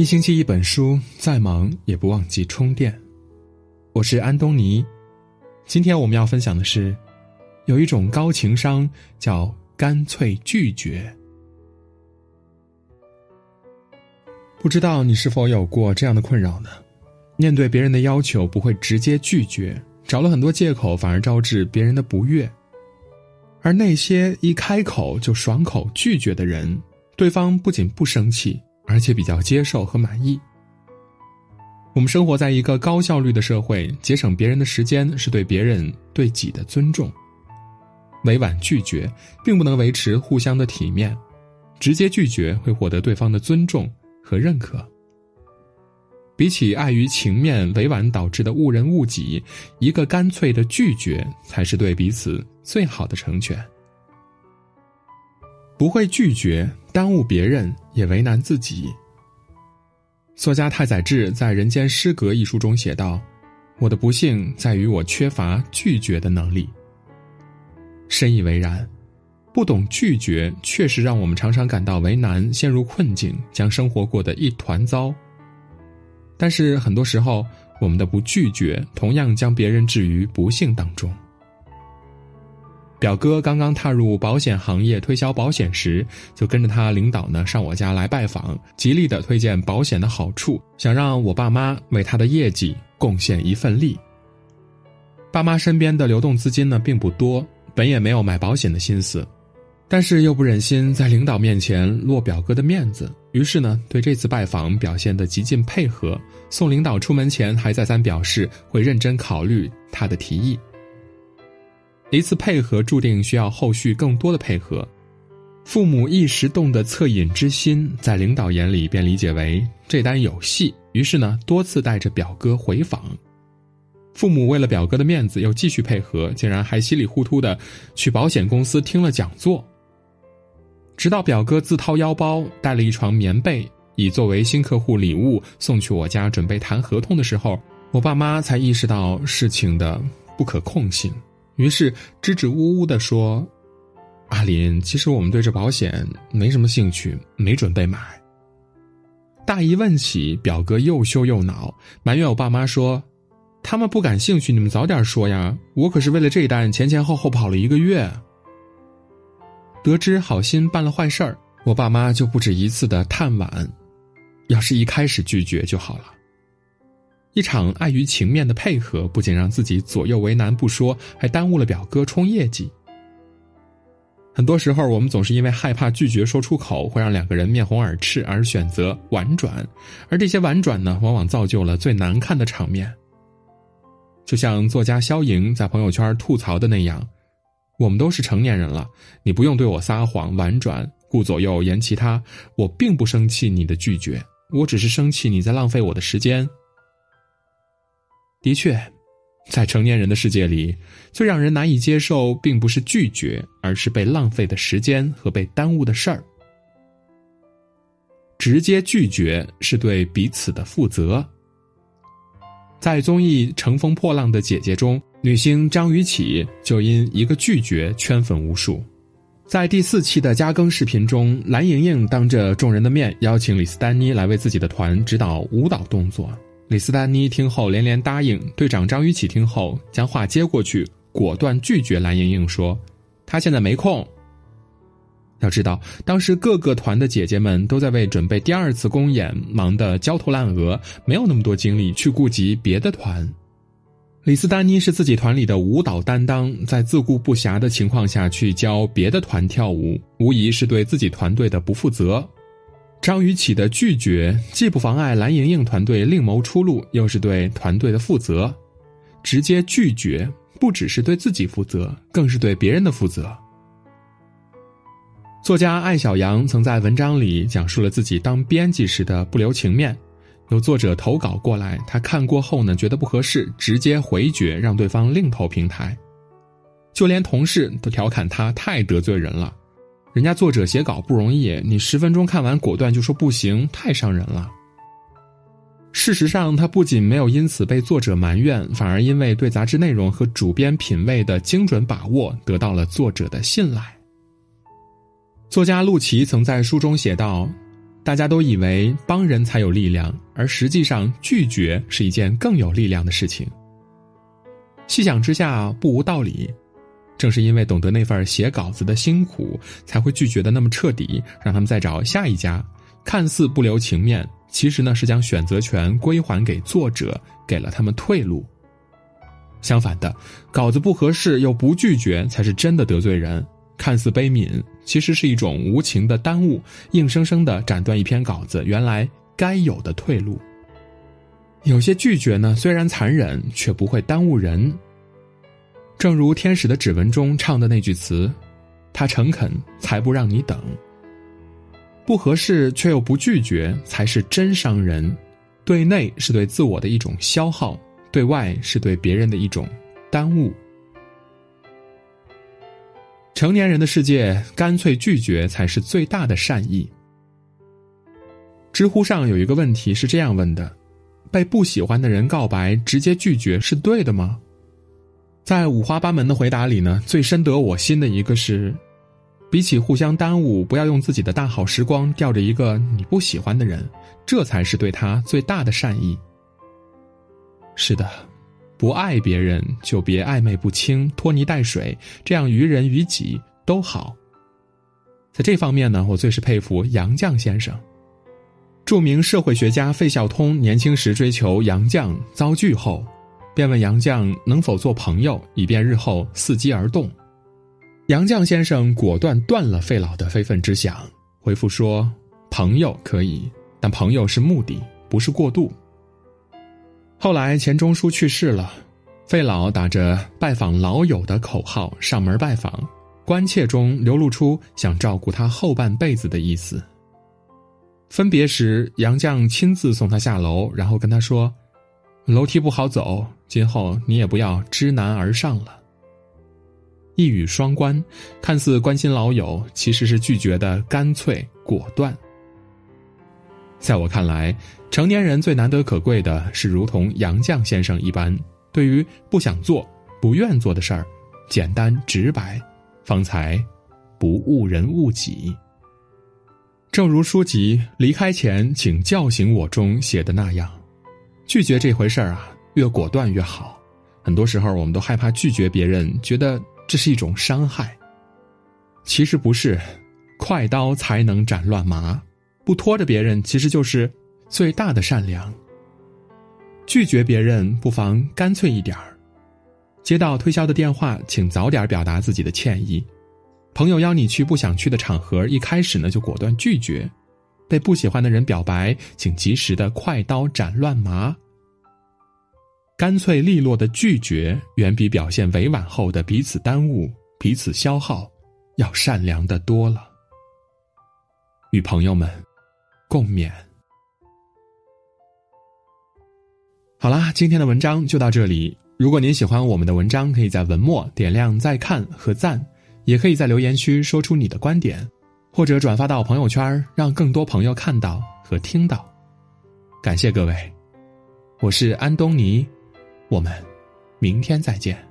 一星期一本书，再忙也不忘记充电。我是安东尼，今天我们要分享的是，有一种高情商叫干脆拒绝。不知道你是否有过这样的困扰呢？面对别人的要求，不会直接拒绝，找了很多借口，反而招致别人的不悦。而那些一开口就爽口拒绝的人，对方不仅不生气。而且比较接受和满意。我们生活在一个高效率的社会，节省别人的时间是对别人对己的尊重。委婉拒绝并不能维持互相的体面，直接拒绝会获得对方的尊重和认可。比起碍于情面委婉导致的误人误己，一个干脆的拒绝才是对彼此最好的成全。不会拒绝。耽误别人也为难自己。作家太宰治在《人间失格》一书中写道：“我的不幸在于我缺乏拒绝的能力。”深以为然，不懂拒绝，确实让我们常常感到为难，陷入困境，将生活过得一团糟。但是很多时候，我们的不拒绝，同样将别人置于不幸当中。表哥刚刚踏入保险行业推销保险时，就跟着他领导呢上我家来拜访，极力的推荐保险的好处，想让我爸妈为他的业绩贡献一份力。爸妈身边的流动资金呢并不多，本也没有买保险的心思，但是又不忍心在领导面前落表哥的面子，于是呢对这次拜访表现得极尽配合，送领导出门前还再三表示会认真考虑他的提议。一次配合注定需要后续更多的配合，父母一时动的恻隐之心，在领导眼里便理解为这单有戏，于是呢多次带着表哥回访。父母为了表哥的面子，又继续配合，竟然还稀里糊涂的去保险公司听了讲座。直到表哥自掏腰包带了一床棉被，以作为新客户礼物送去我家准备谈合同的时候，我爸妈才意识到事情的不可控性。于是支支吾吾的说：“阿林，其实我们对这保险没什么兴趣，没准备买。”大姨问起，表哥又羞又恼，埋怨我爸妈说：“他们不感兴趣，你们早点说呀！我可是为了这一单前前后后跑了一个月。”得知好心办了坏事儿，我爸妈就不止一次的叹惋：“要是一开始拒绝就好了。”一场碍于情面的配合，不仅让自己左右为难不说，还耽误了表哥冲业绩。很多时候，我们总是因为害怕拒绝说出口，会让两个人面红耳赤，而选择婉转，而这些婉转呢，往往造就了最难看的场面。就像作家肖莹在朋友圈吐槽的那样：“我们都是成年人了，你不用对我撒谎、婉转、顾左右言其他。我并不生气你的拒绝，我只是生气你在浪费我的时间。”的确，在成年人的世界里，最让人难以接受，并不是拒绝，而是被浪费的时间和被耽误的事儿。直接拒绝是对彼此的负责。在综艺《乘风破浪的姐姐》中，女星张雨绮就因一个拒绝圈粉无数。在第四期的加更视频中，蓝盈莹当着众人的面邀请李斯丹妮来为自己的团指导舞蹈动作。李斯丹妮听后连连答应，队长张雨绮听后将话接过去，果断拒绝蓝盈莹说：“她现在没空。”要知道，当时各个团的姐姐们都在为准备第二次公演忙得焦头烂额，没有那么多精力去顾及别的团。李斯丹妮是自己团里的舞蹈担当，在自顾不暇的情况下去教别的团跳舞，无疑是对自己团队的不负责。张雨绮的拒绝既不妨碍蓝盈莹团队另谋出路，又是对团队的负责。直接拒绝不只是对自己负责，更是对别人的负责。作家艾小阳曾在文章里讲述了自己当编辑时的不留情面。有作者投稿过来，他看过后呢，觉得不合适，直接回绝，让对方另投平台。就连同事都调侃他太得罪人了。人家作者写稿不容易，你十分钟看完果断就说不行，太伤人了。事实上，他不仅没有因此被作者埋怨，反而因为对杂志内容和主编品味的精准把握，得到了作者的信赖。作家陆琪曾在书中写道：“大家都以为帮人才有力量，而实际上拒绝是一件更有力量的事情。细想之下，不无道理。正是因为懂得那份写稿子的辛苦，才会拒绝的那么彻底，让他们再找下一家。看似不留情面，其实呢是将选择权归还给作者，给了他们退路。相反的，稿子不合适又不拒绝，才是真的得罪人。看似悲悯，其实是一种无情的耽误，硬生生的斩断一篇稿子原来该有的退路。有些拒绝呢，虽然残忍，却不会耽误人。正如《天使的指纹》中唱的那句词：“他诚恳，才不让你等。”不合适却又不拒绝，才是真伤人。对内是对自我的一种消耗，对外是对别人的一种耽误。成年人的世界，干脆拒绝才是最大的善意。知乎上有一个问题是这样问的：“被不喜欢的人告白，直接拒绝是对的吗？”在五花八门的回答里呢，最深得我心的一个是，比起互相耽误，不要用自己的大好时光吊着一个你不喜欢的人，这才是对他最大的善意。是的，不爱别人就别暧昧不清、拖泥带水，这样于人于己都好。在这方面呢，我最是佩服杨绛先生。著名社会学家费孝通年轻时追求杨绛，遭拒后。便问杨绛能否做朋友，以便日后伺机而动。杨绛先生果断断了费老的非分之想，回复说：“朋友可以，但朋友是目的，不是过渡。”后来钱钟书去世了，费老打着拜访老友的口号上门拜访，关切中流露出想照顾他后半辈子的意思。分别时，杨绛亲自送他下楼，然后跟他说。楼梯不好走，今后你也不要知难而上了。一语双关，看似关心老友，其实是拒绝的干脆果断。在我看来，成年人最难得可贵的是，如同杨绛先生一般，对于不想做、不愿做的事儿，简单直白，方才不误人误己。正如书籍《离开前，请叫醒我》中写的那样。拒绝这回事儿啊，越果断越好。很多时候，我们都害怕拒绝别人，觉得这是一种伤害。其实不是，快刀才能斩乱麻，不拖着别人，其实就是最大的善良。拒绝别人，不妨干脆一点儿。接到推销的电话，请早点表达自己的歉意。朋友邀你去不想去的场合，一开始呢就果断拒绝。被不喜欢的人表白，请及时的快刀斩乱麻。干脆利落的拒绝，远比表现委婉后的彼此耽误、彼此消耗，要善良的多了。与朋友们共勉。好啦，今天的文章就到这里。如果您喜欢我们的文章，可以在文末点亮再看和赞，也可以在留言区说出你的观点。或者转发到朋友圈，让更多朋友看到和听到。感谢各位，我是安东尼，我们明天再见。